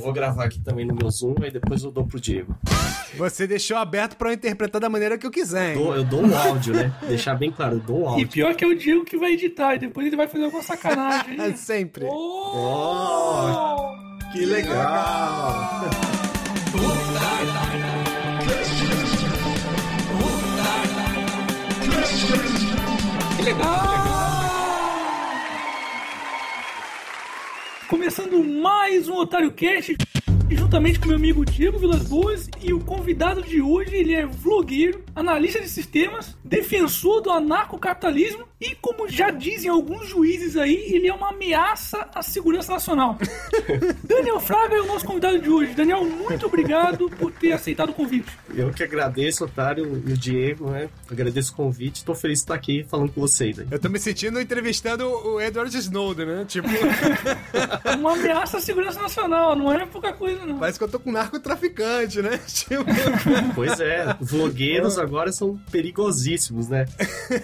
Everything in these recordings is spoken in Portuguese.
vou gravar aqui também no meu Zoom e depois eu dou pro Diego. Você deixou aberto pra eu interpretar da maneira que eu quiser, hein? Dou- eu dou o áudio, né? Deixar bem claro, eu dou E áudio. pior que é o Diego que vai editar, e depois ele vai fazer alguma sacanagem. aí. Sempre. Oh, que legal! Que legal! Começando mais um Otário Cast, juntamente com meu amigo Diego Vilas Boas, e o convidado de hoje, ele é vlogueiro, analista de sistemas, defensor do anarcocapitalismo e, como já dizem alguns juízes aí, ele é uma ameaça à segurança nacional. Daniel Fraga é o nosso convidado de hoje. Daniel, muito obrigado por ter aceitado o convite. Eu que agradeço, Otário e o Diego, né? Agradeço o convite. Tô feliz de estar aqui falando com vocês aí. Eu tô me sentindo entrevistando o Edward Snowden, né? Tipo, uma ameaça à segurança nacional, não é pouca coisa. parece que eu tô com narcotraficante, né? Tipo, Pois é, vlogueiros agora são perigosíssimos, né?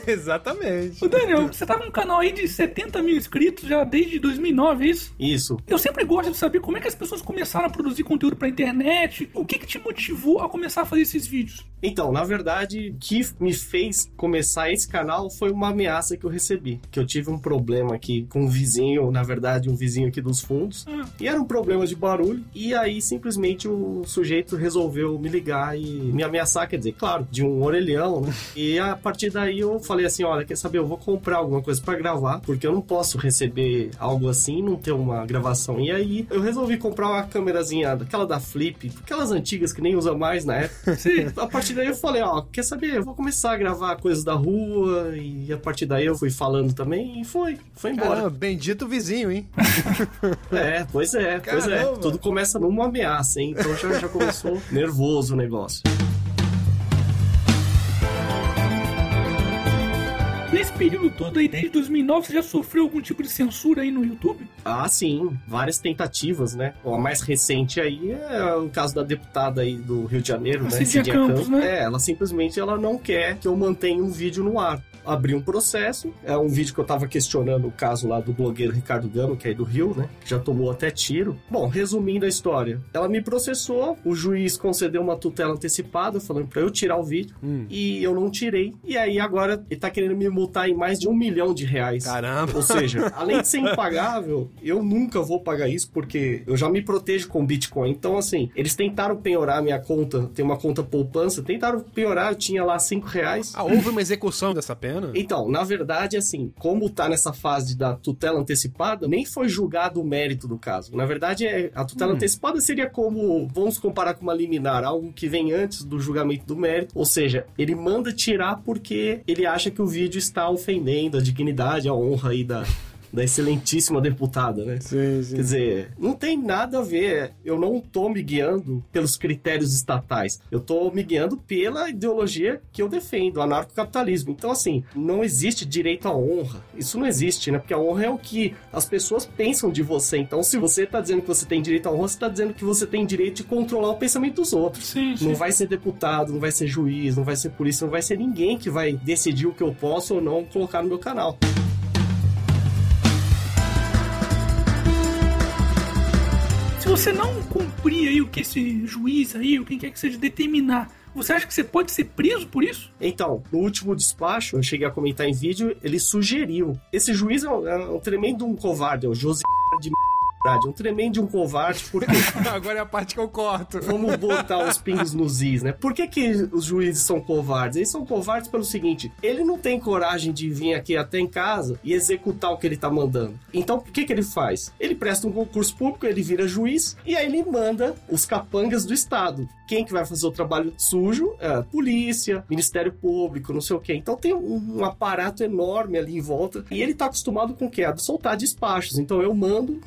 exatamente. Ô Daniel, você tá com um canal aí de 70 mil inscritos já desde 2009, é isso? Isso. Eu sempre gosto de saber como é que as pessoas começaram a produzir conteúdo pra internet, o que que te motivou a começar a fazer esses vídeos? Então, na verdade, o que me fez começar esse canal foi uma ameaça que eu recebi. Que eu tive um problema aqui com um vizinho, na verdade, um vizinho aqui dos fundos. Ah. E era um problema de barulho. E aí, simplesmente, o sujeito resolveu me ligar e me ameaçar. Quer dizer, claro, de um orelhão, né? E a partir daí eu falei assim: olha, quer saber? Eu vou comprar alguma coisa pra gravar, porque eu não posso receber algo assim e não ter uma gravação. E aí eu resolvi comprar uma câmerazinha, daquela da Flip, aquelas antigas que nem usa mais na época. Sim. A partir daí eu falei, ó, quer saber? Eu vou começar a gravar coisas da rua e a partir daí eu fui falando também e foi, foi embora. Caramba, bendito vizinho, hein? É, pois é, pois é. Caramba. Tudo começa numa ameaça, hein? Então já, já começou nervoso o negócio. Nesse período todo aí, desde 2009, você já sofreu algum tipo de censura aí no YouTube? Ah, sim, várias tentativas, né? A mais recente aí é o caso da deputada aí do Rio de Janeiro, né? Cidinha Cidinha Campos, né? É, ela simplesmente ela não quer que eu mantenha um vídeo no ar. Abri um processo, é um vídeo que eu tava questionando o caso lá do blogueiro Ricardo Gama, que é do Rio, né? Que já tomou até tiro. Bom, resumindo a história, ela me processou, o juiz concedeu uma tutela antecipada, falando pra eu tirar o vídeo, e eu não tirei. E aí agora ele tá querendo me multar em mais de um milhão de reais. Caramba. Ou seja, além de ser impagável, eu nunca vou pagar isso porque eu já me protejo com Bitcoin. Então, assim, eles tentaram penhorar minha conta, tem uma conta poupança, tentaram penhorar, eu tinha lá 5 reais. Ah, houve uma execução dessa pena? Então, na verdade, assim, como tá nessa fase da tutela antecipada, nem foi julgado o mérito do caso. Na verdade, é, a tutela antecipada seria como, vamos comparar com uma liminar, algo que vem antes do julgamento do mérito. Ou seja, ele manda tirar porque ele acha que o vídeo está ofendendo a dignidade, a honra aí da, da excelentíssima deputada, né? Sim, Quer dizer, não tem nada a ver. Eu não tô me guiando pelos critérios estatais. Eu tô me guiando pela ideologia que eu defendo, o anarcocapitalismo. Então, assim, não existe direito à honra. Isso não existe, né? Porque a honra é o que as pessoas pensam de você. Então, se você tá dizendo que você tem direito à honra, você tá dizendo que você tem direito de controlar o pensamento dos outros. Sim, sim. Não vai ser deputado, não vai ser juiz, não vai ser polícia, não vai ser ninguém que vai decidir o que eu posso ou não colocar no meu canal. Você não cumprir aí o que esse juiz aí, ou quem quer que seja, determinar, você acha que você pode ser preso por isso? Então, no último despacho, eu cheguei a comentar em vídeo, ele sugeriu. Esse juiz é um, é um tremendo um covarde, é o José de é um tremendo de um covarde, porque Agora é a parte que eu corto. vamos botar os pingos nos is, né? Por que, que os juízes são covardes? Eles são covardes pelo seguinte: ele não tem coragem de vir aqui até em casa e executar o que ele tá mandando. Então, o que, que ele faz? Ele presta um concurso público, ele vira juiz e aí ele manda os capangas do Estado. Quem que vai fazer o trabalho sujo? É, a polícia, Ministério Público, não sei o quê. Então tem um, um aparato enorme ali em volta e ele tá acostumado com o quê? A soltar despachos. Então eu mando,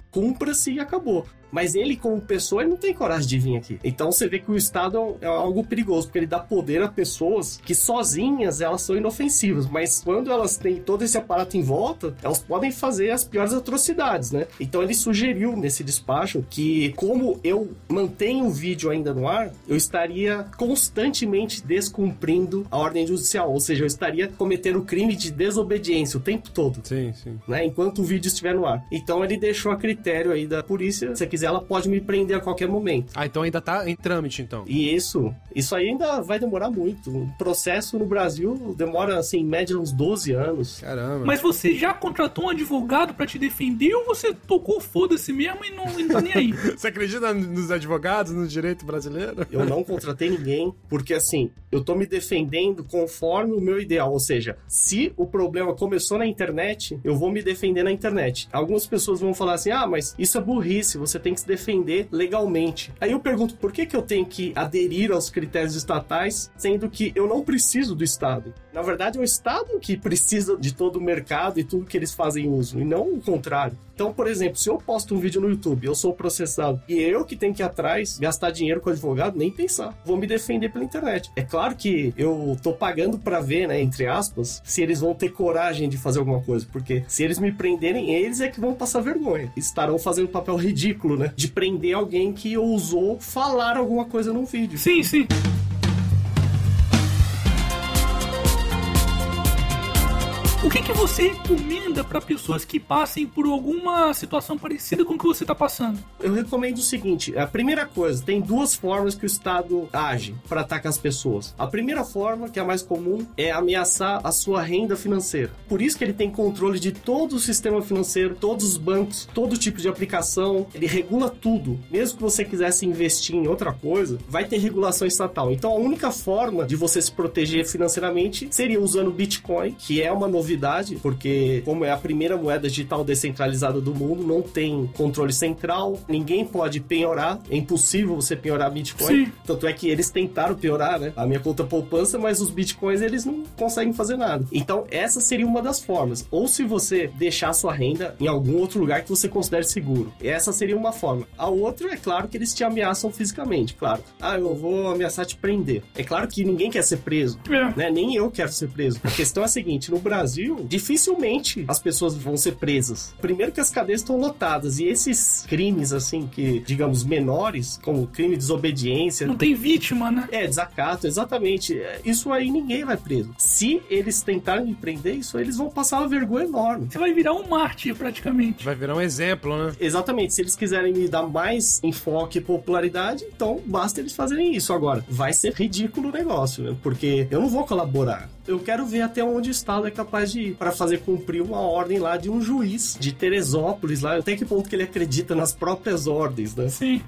e acabou. Mas ele, como pessoa, ele não tem coragem de vir aqui. Então você vê que o Estado é algo perigoso, porque ele dá poder a pessoas que sozinhas elas são inofensivas, mas quando elas têm todo esse aparato em volta, elas podem fazer as piores atrocidades, né? Então ele sugeriu nesse despacho que, como eu mantenho o vídeo ainda no ar, eu estaria constantemente descumprindo a ordem judicial, ou seja, eu estaria cometendo o crime de desobediência o tempo todo Sim, sim. né? Enquanto o vídeo estiver no ar. Então ele deixou a critério aí da polícia. Se você quiser ela pode me prender a qualquer momento. Ah, então ainda tá em trâmite, então. E isso, isso aí ainda vai demorar muito. O processo no Brasil demora, assim, em média uns 12 anos. Caramba. Mas você já contratou um advogado pra te defender ou você tocou foda-se mesmo e não, e não tá nem aí? Você acredita nos advogados, no direito brasileiro? Eu não contratei ninguém, porque assim, eu tô me defendendo conforme o meu ideal. Ou seja, se o problema começou na internet, eu vou me defender na internet. Algumas pessoas vão falar assim: ah, mas isso é burrice, você tem que se defender legalmente. Aí eu pergunto, por que, que eu tenho que aderir aos critérios estatais, sendo que eu não preciso do Estado? Na verdade, é o Estado que precisa de todo o mercado e tudo que eles fazem uso, e não o contrário. Então, por exemplo, se eu posto um vídeo no YouTube, eu sou processado e eu que tenho que ir atrás, gastar dinheiro com advogado, nem pensar. Vou me defender pela internet. É claro que eu tô pagando para ver, né, entre aspas, se eles vão ter coragem de fazer alguma coisa, porque se eles me prenderem, eles é que vão passar vergonha. Estarão fazendo um papel ridículo, né, de prender alguém que ousou falar alguma coisa num vídeo. Sim, sim. O que, que você recomenda para pessoas que passem por alguma situação parecida com o que você tá passando? Eu recomendo o seguinte: a primeira coisa, tem duas formas que o Estado age para atacar as pessoas. A primeira forma, que é a mais comum, é ameaçar a sua renda financeira. Por isso que ele tem controle de todo o sistema financeiro, todos os bancos, todo tipo de aplicação, ele regula tudo. Mesmo que você quisesse investir em outra coisa, vai ter regulação estatal. Então a única forma de você se proteger financeiramente seria usando Bitcoin, que é uma novidade porque como é a primeira moeda digital descentralizada do mundo, não tem controle central, ninguém pode penhorar, é impossível você penhorar Bitcoin. Sim. Tanto é que eles tentaram piorar, né? A minha conta poupança, mas os Bitcoins eles não conseguem fazer nada. Então, essa seria uma das formas. Ou se você deixar sua renda em algum outro lugar que você considere seguro. Essa seria uma forma. A outra, é claro que eles te ameaçam fisicamente, claro. Ah, eu vou ameaçar te prender. É claro que ninguém quer ser preso, É. né? Nem eu quero ser preso. A questão é a seguinte, no Brasil, dificilmente as pessoas vão ser presas. Primeiro que as cadeias estão lotadas e esses crimes assim que, digamos, menores, como crime de desobediência, Não tem vítima, né? é, desacato, exatamente. É, Isso aí ninguém vai preso. Se eles tentarem me prender, isso aí eles vão passar uma vergonha enorme. Você vai virar um mártir praticamente. Vai virar um exemplo, né? Exatamente, se eles quiserem me dar mais enfoque e popularidade, então basta eles fazerem isso. Agora, vai ser ridículo o negócio, né? porque eu não vou colaborar. Eu quero ver até onde o Estado é capaz de para fazer cumprir uma ordem lá de um juiz de Teresópolis, lá, até que ponto que ele acredita nas próprias ordens, né? Sim.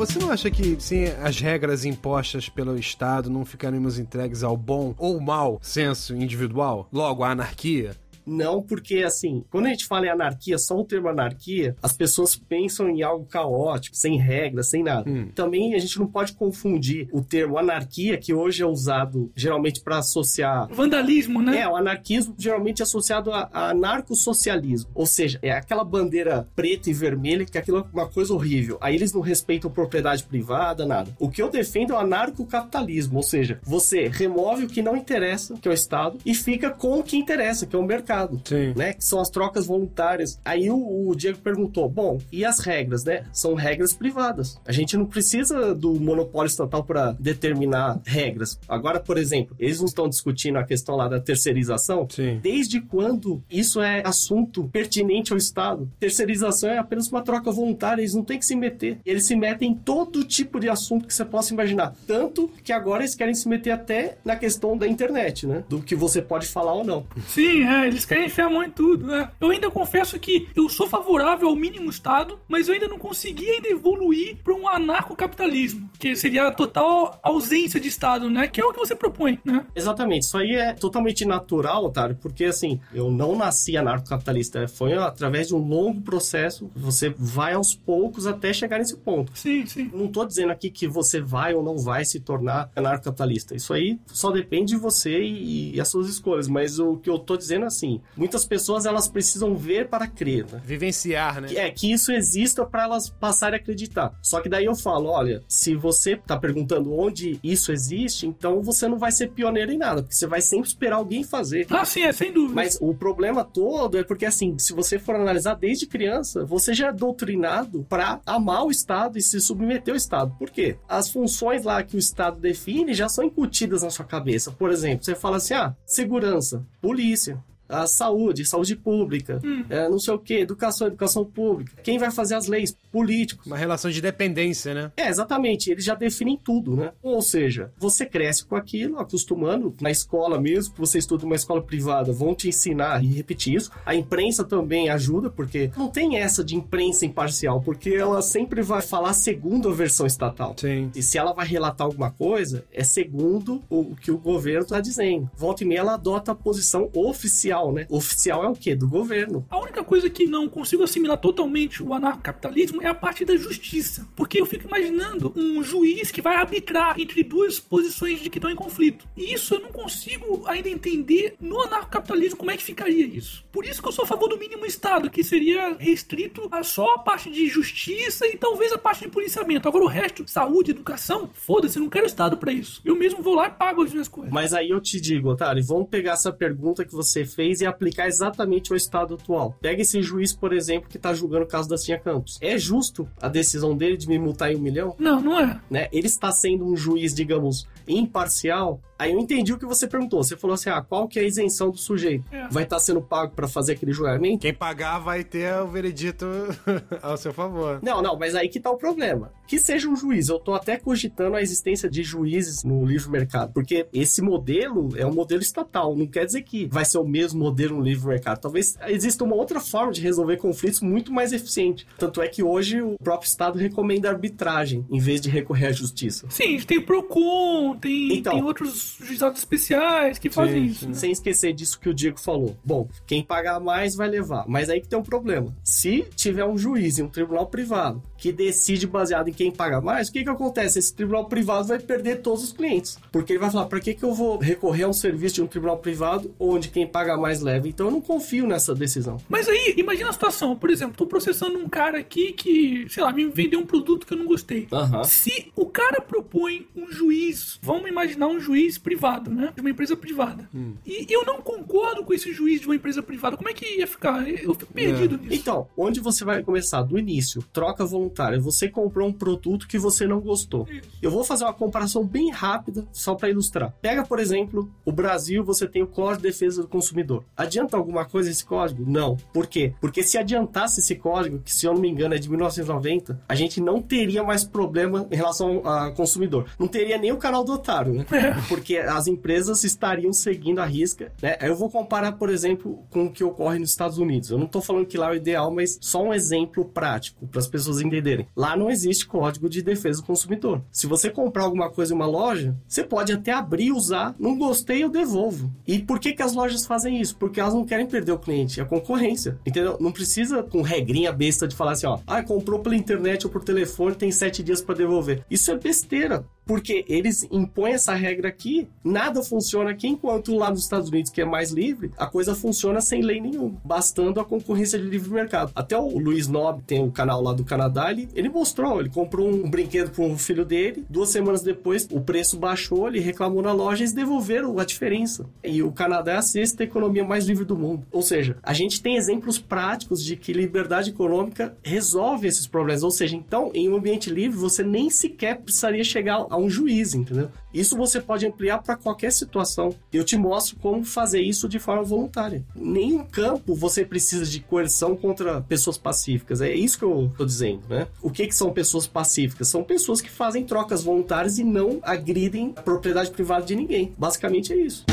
Você não acha que sem as regras impostas pelo Estado não ficaremos entregues ao bom ou mau senso individual? Logo, à anarquia? Não, porque assim, quando a gente fala em anarquia, só o termo anarquia, as pessoas pensam em algo caótico, sem regras, sem nada. Hum. Também a gente não pode confundir o termo anarquia, que hoje é usado geralmente para associar. Vandalismo, né? É, o anarquismo geralmente é associado a, a anarcossocialismo. Ou seja, é aquela bandeira preta e vermelha, que aquilo é uma coisa horrível. Aí eles não respeitam propriedade privada, nada. O que eu defendo é o anarcocapitalismo, ou seja, você remove o que não interessa, que é o Estado, e fica com o que interessa, que é o mercado Sim. né? Que são as trocas voluntárias. Aí o, o Diego perguntou: bom, e as regras, né? São regras privadas. A gente não precisa do monopólio estatal para determinar regras. Agora, por exemplo, eles não estão discutindo a questão lá da terceirização. Sim. Desde quando isso é assunto pertinente ao Estado? Terceirização é apenas uma troca voluntária, eles não têm que se meter. Eles se metem em todo tipo de assunto que você possa imaginar. Tanto que agora eles querem se meter até na questão da internet, né? Do que você pode falar ou não. Sim, é, eles querem enfiar a mão em tudo, né? Eu ainda confesso que eu sou favorável ao mínimo Estado, mas eu ainda não consegui ainda evoluir para um anarcocapitalismo, que seria a total ausência de Estado, né? Que é o que você propõe, né? Exatamente, isso aí é totalmente natural, Otário, porque assim, eu não nasci anarcocapitalista, foi através de um longo processo, você vai aos poucos até chegar nesse ponto. Sim, sim. Não tô dizendo aqui que você vai ou não vai se tornar anarcocapitalista. Isso aí só depende de você e, e as suas escolhas. Mas o que eu tô dizendo é assim: assim, muitas pessoas elas precisam ver para crer, né? Vivenciar, né? É, que isso exista para elas passarem a acreditar. Só que daí eu falo, olha, se você tá perguntando onde isso existe, então você não vai ser pioneiro em nada, porque você vai sempre esperar alguém fazer. Ah, sim, é sem dúvida. Mas o problema todo é porque, assim, se você for analisar desde criança, você já é doutrinado para amar o Estado e se submeter ao Estado. Por quê? As funções lá que o Estado define já são incutidas na sua cabeça. Por exemplo, você fala assim: ah, segurança, polícia. A saúde, saúde pública, é, não sei o que, educação, educação pública. Quem vai fazer as leis? Políticos. Uma relação de dependência, né? É, exatamente. Eles já definem tudo, né? Ou seja, você cresce com aquilo, acostumando. Na escola mesmo, que você estuda uma escola privada, vão te ensinar e repetir isso. A imprensa também ajuda, porque não tem essa de imprensa imparcial, porque ela sempre vai falar segundo a versão estatal. Sim. E se ela vai relatar alguma coisa, é segundo o que o governo está dizendo. Volta e meia, ela adota a posição oficial, né? Oficial é o quê? Do governo. A única coisa que não consigo assimilar totalmente o anarcocapitalismo é a parte da justiça. Porque eu fico imaginando um juiz que vai arbitrar entre duas posições de que estão em conflito. E isso eu não consigo ainda entender no anarcocapitalismo como é que ficaria isso. Por isso que eu sou a favor do mínimo Estado, que seria restrito a só a parte de justiça e talvez a parte de policiamento. Agora o resto, saúde, educação, foda-se, eu não quero Estado pra isso. Eu mesmo vou lá e pago as minhas coisas. Mas aí eu te digo, Otário, vamos pegar essa pergunta que você fez e aplicar exatamente ao estado atual. Pega esse juiz, por exemplo, que tá julgando o caso da Cinha Campos. É justo a decisão dele de me multar em um milhão? Não, não é. Né? Ele está sendo um juiz, digamos, imparcial. Aí eu entendi o que você perguntou. Você falou assim: ah, qual que é a isenção do sujeito? É. Vai estar sendo pago para fazer aquele julgamento? Quem pagar vai ter o veredito ao seu favor. Não, não, mas aí que tá o problema. Que seja um juiz. Eu tô até cogitando a existência de juízes no livre mercado, porque esse modelo é um modelo estatal. Não quer dizer que vai ser o mesmo modelo no livre mercado. Talvez exista uma outra forma de resolver conflitos muito mais eficiente. Tanto é que hoje o próprio Estado recomenda arbitragem em vez de recorrer à justiça. Sim, tem o PROCON, tem, Então. tem outros juizados especiais que fazem Sim, isso. né? Sem esquecer disso que o Diego falou. Bom, quem pagar mais vai levar. Mas aí que tem um problema. Se tiver um juiz em um tribunal privado que decide baseado em quem paga mais, o que que acontece? Esse tribunal privado vai perder todos os clientes. Porque ele vai falar, para que que eu vou recorrer a um serviço de um tribunal privado onde quem paga mais leva? Então eu não confio nessa decisão. Mas aí, imagina a situação, por exemplo, tô processando um cara aqui que, sei lá, me vendeu um produto que eu não gostei. Se o cara propõe um juiz, vamos imaginar um juiz privado, né? De uma empresa privada. E eu não concordo com esse juiz de uma empresa privada, como é que ia ficar? Eu fico perdido nisso. Então, onde você vai começar? Do início, troca voluntária. Você comprou um produto que você não gostou. Eu vou fazer uma comparação bem rápida, só para ilustrar. Pega, por exemplo, o Brasil, você tem o Código de Defesa do Consumidor. Adianta alguma coisa esse código? Não. Por quê? Porque se adiantasse esse código, que se eu não me engano é de 1990, a gente não teria mais problema em relação ao consumidor. Não teria nem o canal do otário, né? Porque as empresas estariam seguindo a risca, né? Aí Eu vou comparar, por exemplo, com o que ocorre nos Estados Unidos. Eu não tô falando que lá é o ideal, mas só um exemplo prático para as pessoas entenderem. Lá não existe código de defesa do consumidor. Se você comprar alguma coisa em uma loja, você pode até abrir, usar, não gostei, eu devolvo. E por que que as lojas fazem isso? Porque elas não querem perder o cliente, é a concorrência. Entendeu? Não precisa com regrinha besta de falar assim, ó, ah, comprou pela internet ou por telefone, tem sete dias para devolver. Isso é besteira. Porque eles impõem essa regra aqui, nada funciona aqui, enquanto lá nos Estados Unidos, que é mais livre, a coisa funciona sem lei nenhuma, bastando a concorrência de livre mercado. Até o Luiz Nobre tem o canal lá do Canadá, ele, ele mostrou, ele comprou um brinquedo para um filho dele, duas semanas depois o preço baixou, ele reclamou na loja eles devolveram a diferença. E o Canadá é a sexta economia mais livre do mundo. Ou seja, a gente tem exemplos práticos de que liberdade econômica resolve esses problemas. Ou seja, então, em um ambiente livre, você nem sequer precisaria chegar a um juiz, entendeu? Isso você pode ampliar para qualquer situação. Eu te mostro como fazer isso de forma voluntária. Nenhum campo você precisa de coerção contra pessoas pacíficas. É isso que eu tô dizendo, né? O que, que são pessoas pacíficas? São pessoas que fazem trocas voluntárias e não agridem a propriedade privada de ninguém. Basicamente é isso.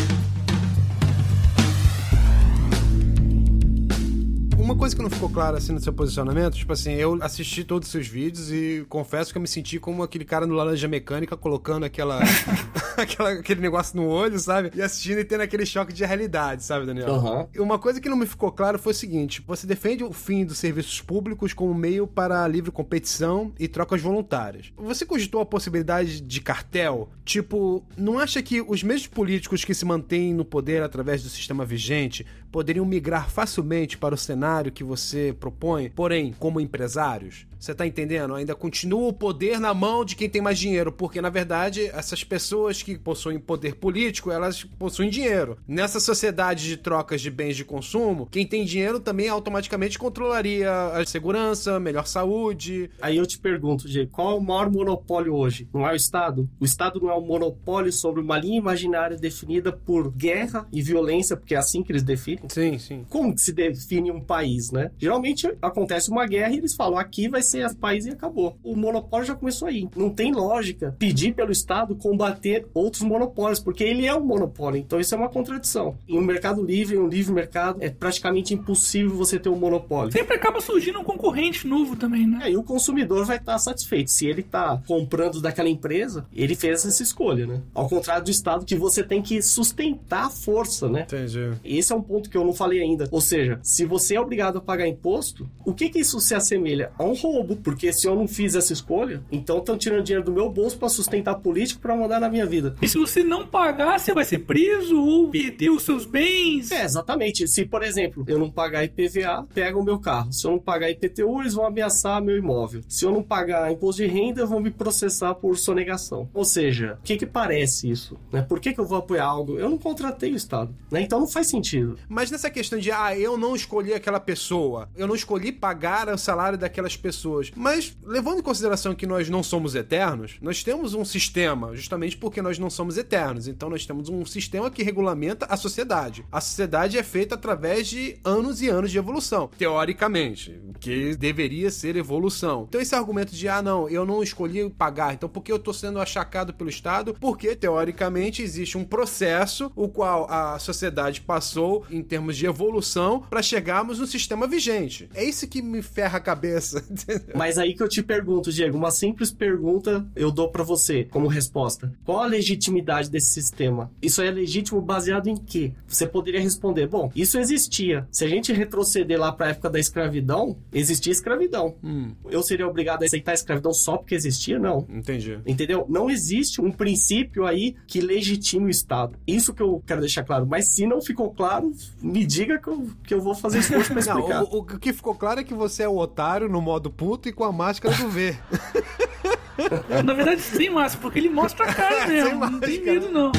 Uma coisa que não ficou clara assim no seu posicionamento, tipo assim, eu assisti todos os seus vídeos e confesso que eu me senti como aquele cara no Laranja Mecânica colocando aquela, aquela aquele negócio no olho, sabe? E assistindo e tendo aquele choque de realidade, sabe, Daniel? Uhum. Uma coisa que não me ficou claro foi o seguinte: você defende o fim dos serviços públicos como meio para a livre competição e trocas voluntárias. Você cogitou a possibilidade de cartel? Tipo, não acha que os mesmos políticos que se mantêm no poder através do sistema vigente poderiam migrar facilmente para o cenário que você propõe, porém, como empresários? Você tá entendendo? Ainda continua o poder na mão de quem tem mais dinheiro, porque na verdade essas pessoas que possuem poder político, elas possuem dinheiro. Nessa sociedade de trocas de bens de consumo, quem tem dinheiro também automaticamente controlaria a segurança, melhor saúde. Aí eu te pergunto, Diego, qual é o maior monopólio hoje? Não é o Estado? O Estado não é um monopólio sobre uma linha imaginária definida por guerra e violência, porque é assim que eles definem. Sim, sim. Como que se define um país, né? Geralmente acontece uma guerra e eles falam aqui vai ser o país e acabou. O monopólio já começou aí. Não tem lógica pedir pelo Estado combater outros monopólios, porque ele é um monopólio. Então isso é uma contradição. Em um mercado livre, em um livre mercado, é praticamente impossível você ter um monopólio. Sempre acaba surgindo um concorrente novo também, né? É, e o consumidor vai estar satisfeito. Se ele está comprando daquela empresa, ele fez essa escolha, né? Ao contrário do Estado, que você tem que sustentar a força, né? Entendi. Esse é um ponto que eu não falei ainda. Ou seja, se você é obrigado a pagar imposto, o que que isso se assemelha? A um roubo, porque se eu não fiz essa escolha, então estão tirando dinheiro do meu bolso para sustentar político para mandar na minha vida. E se você não pagar, você vai ser preso ou perder os seus bens? É, exatamente. Se, por exemplo, eu não pagar IPVA, pega o meu carro. Se eu não pagar IPTU, eles vão ameaçar meu imóvel. Se eu não pagar imposto de renda, vão me processar por sonegação. Ou seja, o que que parece isso? Né? Por que, que eu vou apoiar algo? Eu não contratei o Estado. Né? Então não faz sentido. Mas nessa questão de, ah, eu não escolhi aquela pessoa, eu não escolhi pagar o salário daquelas pessoas. Mas, levando em consideração que nós não somos eternos, nós temos um sistema, justamente porque nós não somos eternos. Então, nós temos um sistema que regulamenta a sociedade. A sociedade é feita através de anos e anos de evolução, teoricamente, que deveria ser evolução. Então, esse argumento de, ah, não, eu não escolhi pagar, então por que eu tô sendo achacado pelo Estado? Porque, teoricamente, existe um processo o qual a sociedade passou em termos de evolução para chegarmos no sistema vigente. É isso que me ferra a cabeça. entendeu? Mas aí que eu te pergunto, Diego, uma simples pergunta eu dou pra você como resposta. Qual a legitimidade desse sistema? Isso é legítimo baseado em quê? Você poderia responder, bom, isso existia. Se a gente retroceder lá pra época da escravidão, existia escravidão. Hum, Eu seria obrigado a aceitar a escravidão só porque existia? Não. entendi. Entendeu? Não existe um princípio aí que legitime o Estado. Isso que eu quero deixar claro. Mas se não ficou claro, me diga que eu, que eu vou fazer esforço pra Não, explicar. o, o que ficou claro é que você é o otário no modo puto e com a máscara do V. Na verdade, sem máscara, porque ele mostra a cara Sem mesmo. Não tem medo, não.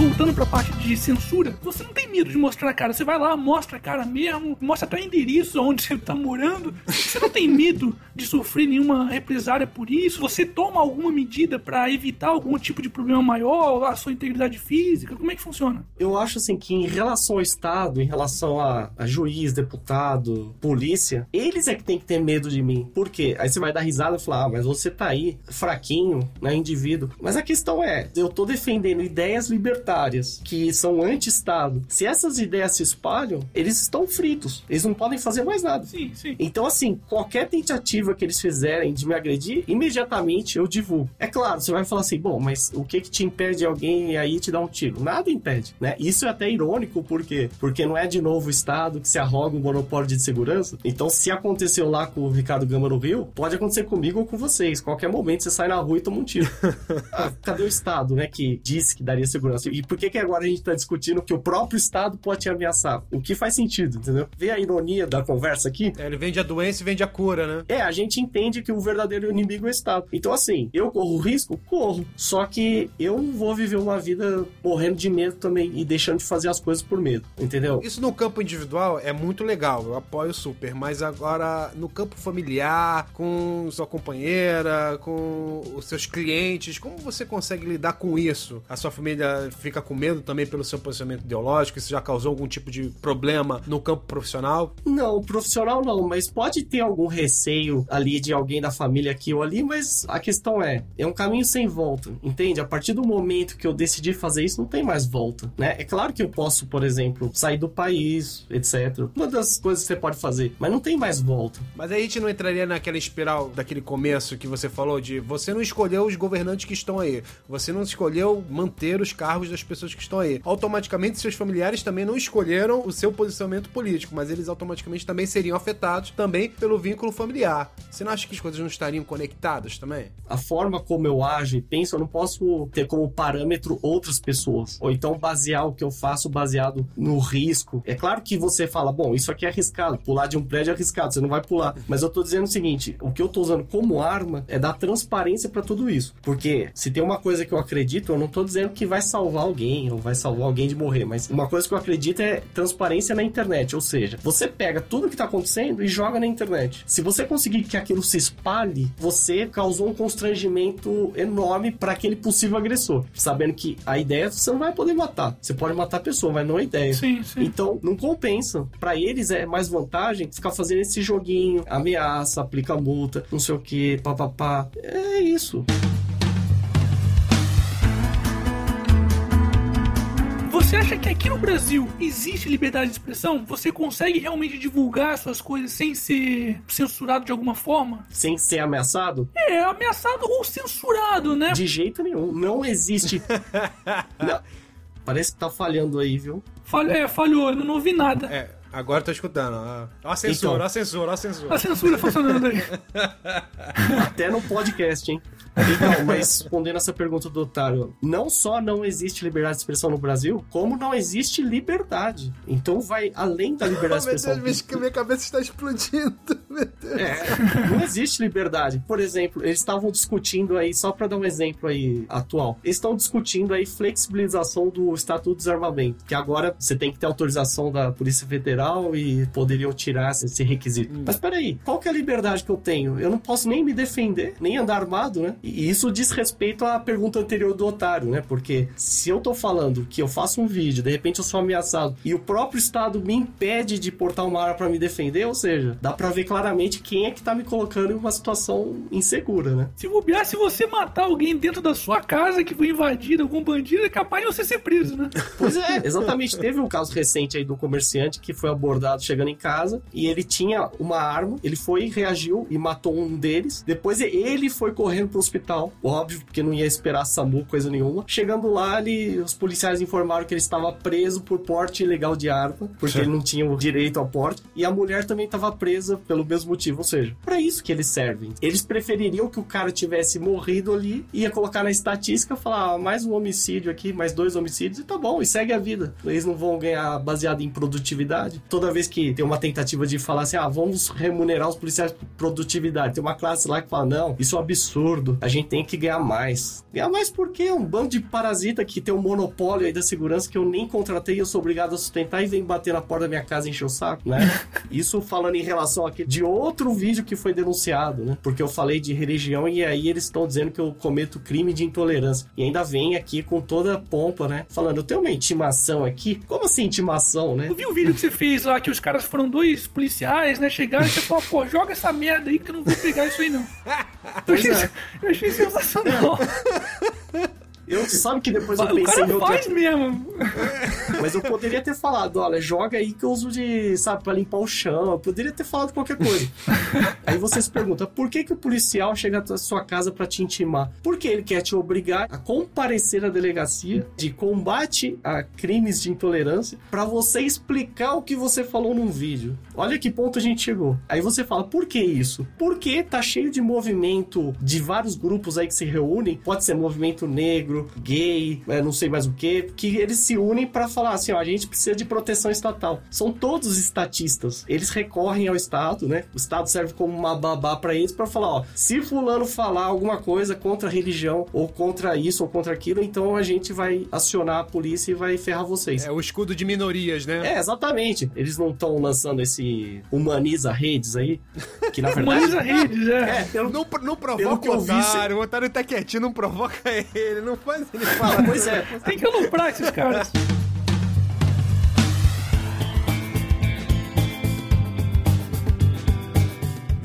Voltando pra parte de censura, você não tem medo de mostrar a cara. Você vai lá, mostra a cara mesmo, mostra até o endereço onde você tá morando. Você não tem medo de sofrer nenhuma represária por isso. Você toma alguma medida pra evitar algum tipo de problema maior, a sua integridade física. Como é que funciona? Eu acho assim que em relação ao Estado, em relação a, a juiz, deputado, polícia, eles é que tem que ter medo de mim. Por quê? Aí você vai dar risada e falar, ah, mas você tá aí, fraquinho, né, indivíduo. Mas a questão é, eu tô defendendo ideias libertárias que são anti-Estado. Se essas ideias se espalham, eles estão fritos. Eles não podem fazer mais nada. Sim, sim. Então, assim, qualquer tentativa que eles fizerem de me agredir, imediatamente eu divulgo. É claro, você vai falar assim, bom, mas o que que te impede de alguém aí te dar um tiro? Nada impede, né? Isso é até irônico, por quê? Porque não é de novo o Estado que se arroga um monopólio de segurança. Então, se aconteceu lá com o Ricardo Gama no Rio, pode acontecer comigo ou com vocês. Qualquer momento você sai na rua e toma um tiro. Ah, cadê o Estado, né, que disse que daria segurança? E por que que agora a gente tá discutindo que o próprio Estado pode te ameaçar? O que faz sentido, entendeu? Vê a ironia da conversa aqui? É, ele vende a doença e vende a cura, né? É, a gente entende que o verdadeiro inimigo é o Estado. Então, assim, eu corro risco? Corro. Só que eu não vou viver uma vida morrendo de medo também e deixando de fazer as coisas por medo, entendeu? Isso no campo individual é muito legal, eu apoio super, mas agora no campo familiar, com sua companheira, com os seus clientes, como você consegue lidar com isso? A sua família fica com medo também pelo seu posicionamento ideológico? Isso já causou algum tipo de problema no campo profissional? Não, profissional não, mas pode ter algum receio ali de alguém da família aqui ou ali, mas a questão é, é um caminho sem volta, entende? A partir do momento que eu decidi fazer isso, não tem mais volta, né? É claro que eu posso, por exemplo, sair do país, etc. Uma das coisas que você pode fazer, mas não tem mais volta. Mas aí a gente não entraria naquela espiral daquele começo que você falou de você não escolheu os governantes que estão aí, você não escolheu manter os cargos das pessoas que estão aí. Automaticamente seus familiares também não escolheram o seu posicionamento político, mas eles automaticamente também seriam afetados também pelo vínculo familiar. Você não acha que as coisas não estariam conectadas também? A forma como eu ajo e penso, eu não posso ter como parâmetro outras pessoas. Ou então basear o que eu faço baseado no risco. É claro que você fala, bom, isso aqui é arriscado, pular de um prédio é arriscado, você não vai pular. Mas eu tô dizendo o seguinte, o que eu tô usando como arma é dar transparência para tudo isso. Porque se tem uma coisa que eu acredito, eu não tô dizendo que vai salvar alguém ou vai salvar alguém de morrer, mas uma coisa que eu acredito é transparência na internet, ou seja, você pega tudo que tá acontecendo e joga na internet. Se você conseguir que aquilo se espalhe, você causou um constrangimento enorme para aquele possível agressor, sabendo que a ideia é você não vai poder matar. Você pode matar a pessoa, mas não a ideia. Sim, sim. Então, não compensa. Para eles é mais vantagem ficar fazendo esse joguinho, ameaça, aplica multa, não sei o que, papapá. É isso. Você acha que aqui no Brasil existe liberdade de expressão? Você consegue realmente divulgar suas coisas sem ser censurado de alguma forma? Sem ser ameaçado? É, ameaçado ou censurado, né? De jeito nenhum. Não existe. Não. Parece que tá falhando aí, viu? Falhou, é, falhou, eu não ouvi nada. É, agora eu tô escutando. Ó Ó a censura, Então. ó a censura, ó a censura. A censura funcionando aí. Até no podcast, hein? Então, mas respondendo essa pergunta do Otário, não só não existe liberdade de expressão no Brasil, como não existe liberdade. Então vai além da liberdade de Oh, meu expressão. Deus, minha cabeça está explodindo. É, não existe liberdade. Por exemplo, eles estavam discutindo aí, só para dar um exemplo aí atual, eles estão discutindo aí flexibilização do Estatuto do Desarmamento, que agora você tem que ter autorização da Polícia Federal e poderiam tirar esse requisito. Mas peraí, qual que é a liberdade que eu tenho? Eu não posso nem me defender, nem andar armado, né? E isso diz respeito à pergunta anterior do otário, né? Porque se eu tô falando que eu faço um vídeo, de repente eu sou ameaçado e o próprio Estado me impede de portar uma arma para me defender, ou seja, dá pra ver claramente quem é que tá me colocando em uma situação insegura, né? Se bobear, se você matar alguém dentro da sua casa que foi invadida, algum bandido, é capaz de você ser preso, né? Pois é, exatamente. Teve um caso recente aí do comerciante que foi abordado chegando em casa e ele tinha uma arma, ele foi, reagiu e matou um deles. Depois ele foi correndo pro hospital, óbvio, porque não ia esperar SAMU, coisa nenhuma. Chegando lá, ele, os policiais informaram que ele estava preso por porte ilegal de arma, porque ele não tinha o direito ao porte. E a mulher também estava presa pelo mesmo motivo, ou seja, para isso que eles servem. Eles prefeririam que o cara tivesse morrido ali, ia colocar na estatística, falar ah, mais um homicídio aqui, mais dois homicídios e tá bom, e segue a vida. Eles não vão ganhar baseado em produtividade. Toda vez que tem uma tentativa de falar assim, ah, vamos remunerar os policiais por produtividade, tem uma classe lá que fala, não, isso é um absurdo, a gente tem que ganhar mais. Ganhar mais por quê? Um bando de parasita que tem um monopólio aí da segurança que eu nem contratei e eu sou obrigado a sustentar e vem bater na porta da minha casa e encher o saco, né? Isso falando em relação aqui de outro vídeo que foi denunciado, né? Porque eu falei de religião e aí eles estão dizendo que eu cometo crime de intolerância. E ainda vem aqui com toda a pompa, né? Falando, eu tenho uma intimação aqui. Como assim intimação, né? Eu vi o vídeo que você fez lá, que os caras foram dois policiais, né? Chegaram e você falou, pô, joga essa merda aí que eu não vou pegar isso aí não. Eu achei, é. eu achei sensacional. Eu sabe que depois eu o pensei cara em outra faz mesmo. Mas eu poderia ter falado, olha, joga aí que eu uso de, sabe, pra limpar o chão. Eu poderia ter falado qualquer coisa. aí você se pergunta, por que que o policial chega à sua casa pra te intimar? Porque ele quer te obrigar a comparecer à delegacia de combate a crimes de intolerância pra você explicar o que você falou num vídeo. Olha que ponto a gente chegou. Aí você fala, por que isso? Porque tá cheio de movimento de vários grupos aí que se reúnem, pode ser movimento negro, gay, é, não sei mais o que, que eles se unem pra falar assim, ó, a gente precisa de proteção estatal. São todos estatistas. Eles recorrem ao Estado, né? O Estado serve como uma babá pra eles pra falar, ó, se fulano falar alguma coisa contra a religião ou contra isso ou contra aquilo, então a gente vai acionar a polícia e vai ferrar vocês. É o escudo de minorias, né? É, exatamente. Eles não estão lançando esse humaniza redes aí, que na verdade Humaniza redes, é. é, pelo Não, não Pelo provoca que o otário. O otário tá quietinho, não provoca ele. Não faz ele falar. Pois é. Tem que aloprar esses caras.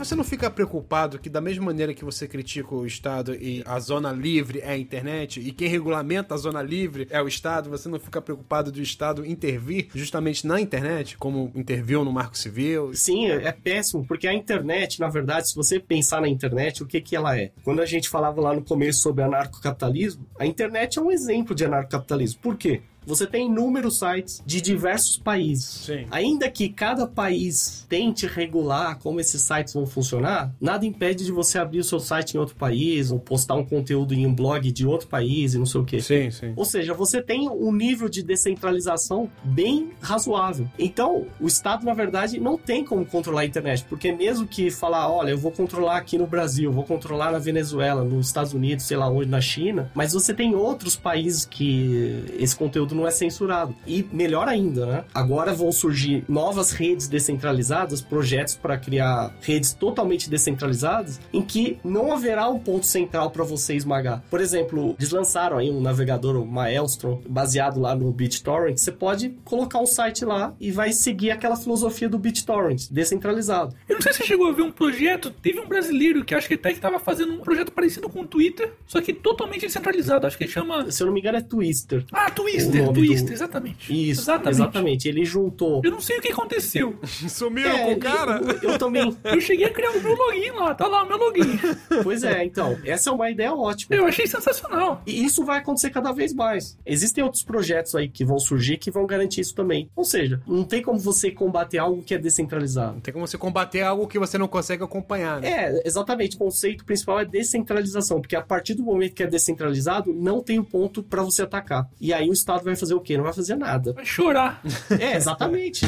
Você não fica preocupado que, da mesma maneira que você critica o Estado e a zona livre é a internet, e quem regulamenta a zona livre é o Estado, você não fica preocupado do Estado intervir justamente na internet, como interviu no Marco Civil? Sim, é péssimo, porque a internet, na verdade, se você pensar na internet, o que, que ela é? Quando a gente falava lá no começo sobre anarcocapitalismo, a internet é um exemplo de anarcocapitalismo. Por quê? Você tem inúmeros sites de diversos países. Sim. Ainda que cada país tente regular como esses sites vão funcionar, nada impede de você abrir o seu site em outro país ou postar um conteúdo em um blog de outro país e não sei o que. Sim, sim. Ou seja, você tem um nível de descentralização bem razoável. Então, o Estado, na verdade, não tem como controlar a internet, porque mesmo que falar, olha, eu vou controlar aqui no Brasil, vou controlar na Venezuela, nos Estados Unidos, sei lá onde, na China, mas você tem outros países que esse conteúdo não é censurado. E melhor ainda, né? Agora vão surgir novas redes descentralizadas, projetos para criar redes totalmente descentralizadas, em que não haverá um ponto central para você esmagar. Por exemplo, eles lançaram aí um navegador, o Maelstrom, baseado lá no BitTorrent. Você pode colocar um site lá e vai seguir aquela filosofia do BitTorrent, descentralizado. Eu não sei se você chegou a ver um projeto, teve um brasileiro que acho que até estava fazendo um projeto parecido com o Twitter, só que totalmente descentralizado. Acho que chama. Se eu não me engano, é Twister. Ah, Twister, nome Twister, do- exatamente. Isso, exatamente. exatamente. Ele juntou. Eu não sei o que aconteceu. Sumiram É, com o cara? Eu, eu também. Eu cheguei a criar o meu login lá, tá lá o meu login. Pois é, então. Essa é uma ideia ótima. Eu achei sensacional. E isso vai acontecer cada vez mais. Existem outros projetos aí que vão surgir que vão garantir isso também. Ou seja, não tem como você combater algo que é descentralizado. Não tem como você combater algo que você não consegue acompanhar, né? É, exatamente. O conceito principal é descentralização, porque a partir do momento que é descentralizado, não tem um ponto pra você atacar. E aí o Estado vai fazer o quê? Não vai fazer nada. Vai chorar. É, exatamente.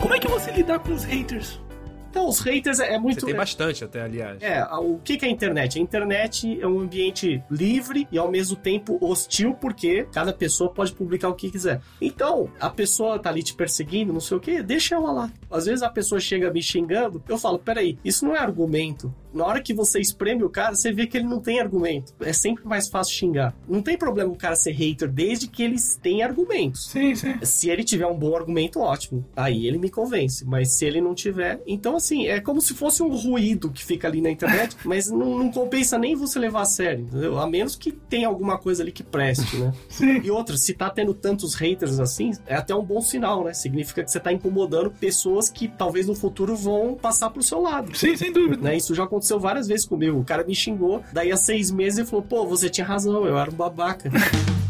Como é que você lidar com os haters? Então, os haters é, é Você muito. tem bastante até, aliás. É, o que que é a internet? A internet é um ambiente livre e ao mesmo tempo hostil, porque cada pessoa pode publicar o que quiser. Então, a pessoa tá ali te perseguindo, não sei o que, deixa ela lá. Às vezes a pessoa chega me xingando, eu falo, peraí, isso não é argumento. Na hora que você espreme o cara, você vê que ele não tem argumento. É sempre mais fácil xingar. Não tem problema o cara ser hater, desde que eles tenham argumentos. Sim, sim. Se ele tiver um bom argumento, ótimo. Aí ele me convence. Mas se ele não tiver. Então, assim, é como se fosse um ruído que fica ali na internet, mas não, não compensa nem você levar a sério, entendeu? A menos que tenha alguma coisa ali que preste, né? Sim. E outra, se tá tendo tantos haters assim, é até um bom sinal, né? Significa que você tá incomodando pessoas que talvez no futuro vão passar pro seu lado. Sim, sem dúvida. Né? Isso já aconteceu várias vezes comigo. O cara me xingou, daí a seis meses ele falou: pô, você tinha razão, eu era um babaca.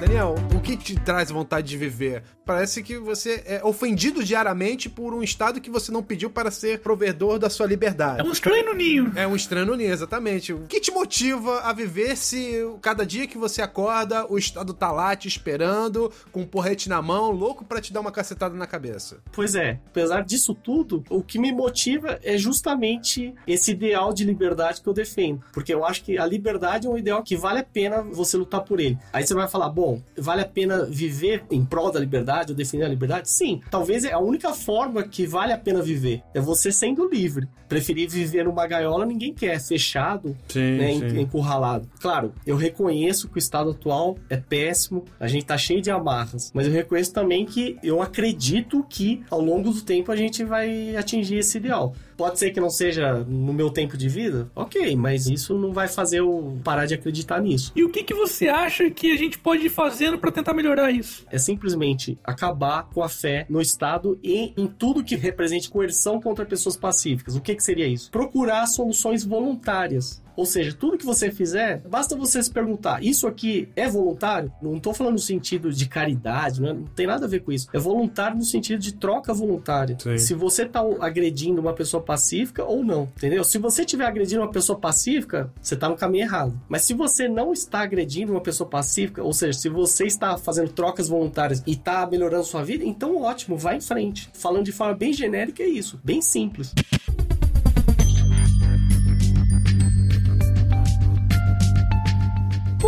Daniel, que te traz vontade de viver? Parece que você é ofendido diariamente por um estado que você não pediu para ser provedor da sua liberdade. É um estranho no ninho. É um estranho ninho, exatamente. O que te motiva a viver se cada dia que você acorda, o Estado tá lá te esperando, com um porrete na mão, louco pra te dar uma cacetada na cabeça? Pois é, apesar disso tudo, o que me motiva é justamente esse ideal de liberdade que eu defendo. Porque eu acho que a liberdade é um ideal que vale a pena você lutar por ele. Aí você vai falar, bom, vale a pena viver em prol da liberdade ou defender a liberdade? Sim, talvez é a única forma que vale a pena viver. É você sendo livre. Preferir viver numa gaiola ninguém quer, fechado, Sim, né, en- encurralado. Claro, eu reconheço que o estado atual é péssimo, a gente tá cheio de amarras, mas eu reconheço também que eu acredito que ao longo do tempo a gente vai atingir esse ideal. Pode ser que não seja no meu tempo de vida? Ok, mas isso não vai fazer eu parar de acreditar nisso. E o que, que você acha que a gente pode ir fazendo pra tentar melhorar isso? É simplesmente acabar com a fé no Estado e em tudo que represente coerção contra pessoas pacíficas. O que, que seria isso? Procurar soluções voluntárias. Ou seja, tudo que você fizer, basta você se perguntar: isso aqui é voluntário? Não estou falando no sentido de caridade, não, é- não tem nada a ver com isso. É voluntário no sentido de troca voluntária. Sim. Se você está agredindo uma pessoa pacífica ou não, entendeu? Se você estiver agredindo uma pessoa pacífica, você está no caminho errado. Mas se você não está agredindo uma pessoa pacífica, ou seja, se você está fazendo trocas voluntárias e está melhorando sua vida, então ótimo, vai em frente. Falando de forma bem genérica, é isso, bem simples.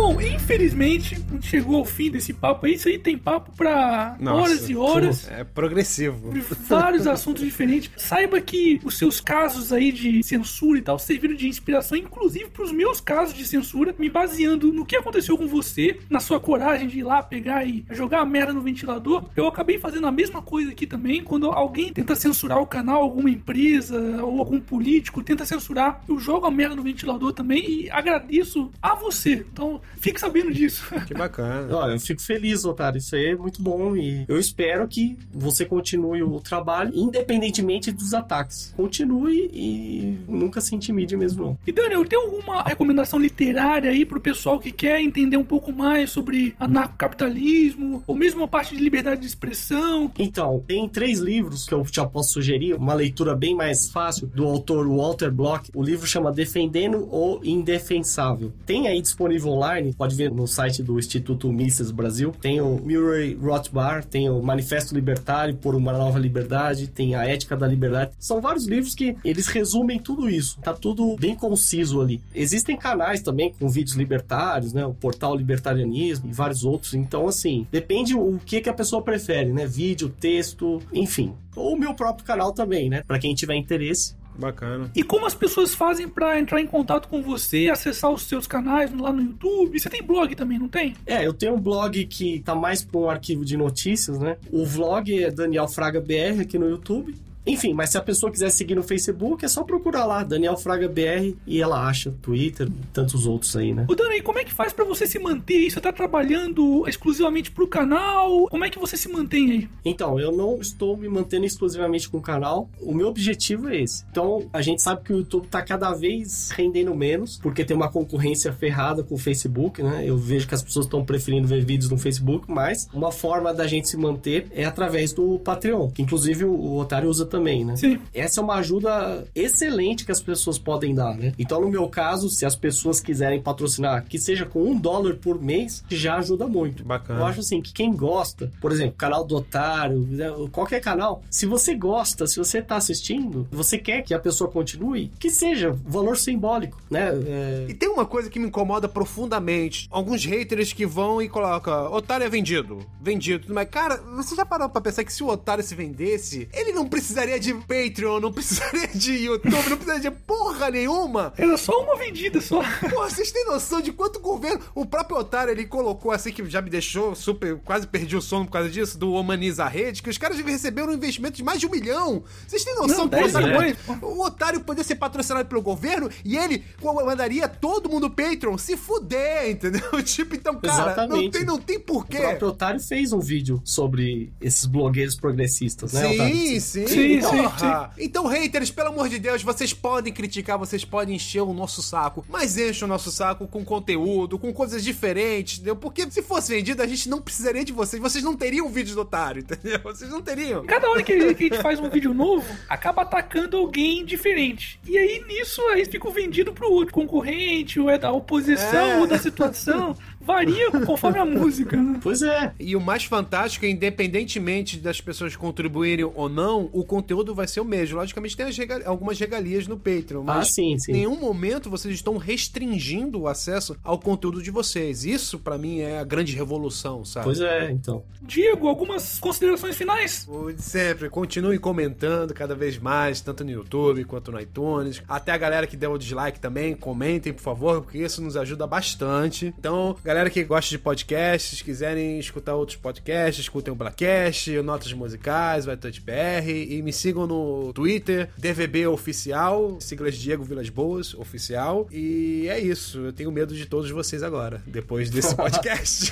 Bom, infelizmente, chegou ao fim desse papo aí. Isso aí tem papo pra Nossa, horas e horas. É progressivo. vários assuntos diferentes. Saiba que os seus casos aí de censura e tal serviram de inspiração, inclusive para os meus casos de censura, me baseando no que aconteceu com você, na sua coragem de ir lá pegar e jogar a merda no ventilador. Eu acabei fazendo a mesma coisa aqui também. Quando alguém tenta censurar o canal, alguma empresa ou algum político tenta censurar, eu jogo a merda no ventilador também e agradeço a você. Então, fique sabendo disso. Que bacana. Ó, eu fico feliz, Otário. Isso aí é muito bom e eu espero que você continue o trabalho, independentemente dos ataques. Continue e nunca se intimide mesmo, não. E Daniel, tem alguma recomendação literária aí pro pessoal que quer entender um pouco mais sobre anarcocapitalismo, ou mesmo a parte de liberdade de expressão? Então, tem três livros que eu já posso sugerir, uma leitura bem mais fácil, do autor Walter Block. O livro chama Defendendo o Indefensável. Tem aí disponível online, pode ver no site do Instituto Mises Brasil. Tem o Murray Rothbard, tem o Manifesto Libertário por uma Nova Liberdade, tem a Ética da Liberdade. São vários livros que eles resumem tudo isso. Tá tudo bem conciso ali. Existem canais também com vídeos libertários, né? O Portal Libertarianismo e vários outros. Então, assim, depende o que, que a pessoa prefere, né? Vídeo, texto, enfim. Ou o meu próprio canal também, né? Para quem tiver interesse. Bacana. E como as pessoas fazem pra entrar em contato com você, acessar os seus canais lá no YouTube? Você tem blog também, não tem? É, eu tenho um blog que tá mais para um arquivo de notícias, né? O vlog é Daniel Fraga BR aqui no YouTube. Enfim, mas se a pessoa quiser seguir no Facebook, é só procurar lá, Daniel Fraga BR, e ela acha Twitter e tantos outros aí, né? Ô Dani, como é que faz pra você se manter? Você tá trabalhando exclusivamente pro canal? Como é que você se mantém aí? Então, eu não estou me mantendo exclusivamente com o canal. O meu objetivo é esse. Então, a gente sabe que o YouTube tá cada vez rendendo menos, porque tem uma concorrência ferrada com o Facebook, né? Eu vejo que as pessoas estão preferindo ver vídeos no Facebook, mas uma forma da gente se manter é através do Patreon, que inclusive o Otário usa também, né? Sim. Essa é uma ajuda excelente que as pessoas podem dar, né? Então, no meu caso, se as pessoas quiserem patrocinar, que seja com um dólar por mês, já ajuda muito. Bacana. Eu acho assim que quem gosta, por exemplo, canal do Otário, né, qualquer canal, se você gosta, se você tá assistindo, você quer que a pessoa continue, que seja valor simbólico, né? É, E tem uma coisa que me incomoda profundamente. Alguns haters que vão e colocam, otário é vendido. Vendido. Mas, cara, você já parou pra pensar que se o otário se vendesse, ele não precisaria de Patreon, não precisaria de YouTube, não precisaria de porra nenhuma. Era só uma vendida só. Porra, vocês têm noção de quanto governo. O próprio otário ele colocou assim que já me deixou super. Quase perdi o sono por causa disso, do Humaniza a Rede, que os caras receberam um investimento de mais de um milhão. Vocês têm noção Não, que o otário, o otário poderia ser patrocinado pelo governo e ele mandaria todo mundo Patreon se fuder, entendeu? Tipo, então, cara, não Exatamente. tem, não tem o porquê. próprio Otário fez um vídeo sobre esses blogueiros progressistas, né? Sim, sim, Sim, porra. Então, haters, pelo amor de Deus, vocês podem criticar, vocês podem encher o nosso saco, mas enchem o nosso saco com conteúdo, com coisas diferentes, entendeu? Porque se fosse vendido, a gente não precisaria de vocês. Vocês não teriam vídeos do otário, entendeu? Vocês não teriam. Cada hora que a gente faz um vídeo novo, acaba atacando alguém diferente. E aí nisso aí fica vendido pro outro concorrente, ou é da oposição, É. ou da situação. Varia conforme a música, né? Pois é. E o mais fantástico é, independentemente das pessoas contribuírem ou não, o conteúdo vai ser o mesmo. Logicamente, tem algumas regalias no Patreon, Ah, mas sim, sim. em nenhum momento vocês estão restringindo o acesso ao conteúdo de vocês. Isso, pra mim, é a grande revolução, sabe? Pois é, então. Diego, algumas considerações finais? O de sempre, continue comentando cada vez mais, tanto no YouTube quanto no iTunes. Até a galera que deu o dislike também, comentem, por favor, porque isso nos ajuda bastante. Então, galera que gosta de podcasts, quiserem escutar outros podcasts, escutem o Blackcast, o Notas Musicais, o iTouch BR e me sigam no Twitter, DVB Oficial, siglas Diego Vilas Boas, Oficial. E é isso, eu tenho medo de todos vocês agora, depois desse podcast.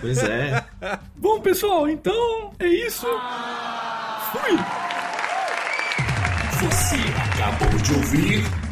Pois é. Bom, pessoal, então é isso. Fui! Você acabou de ouvir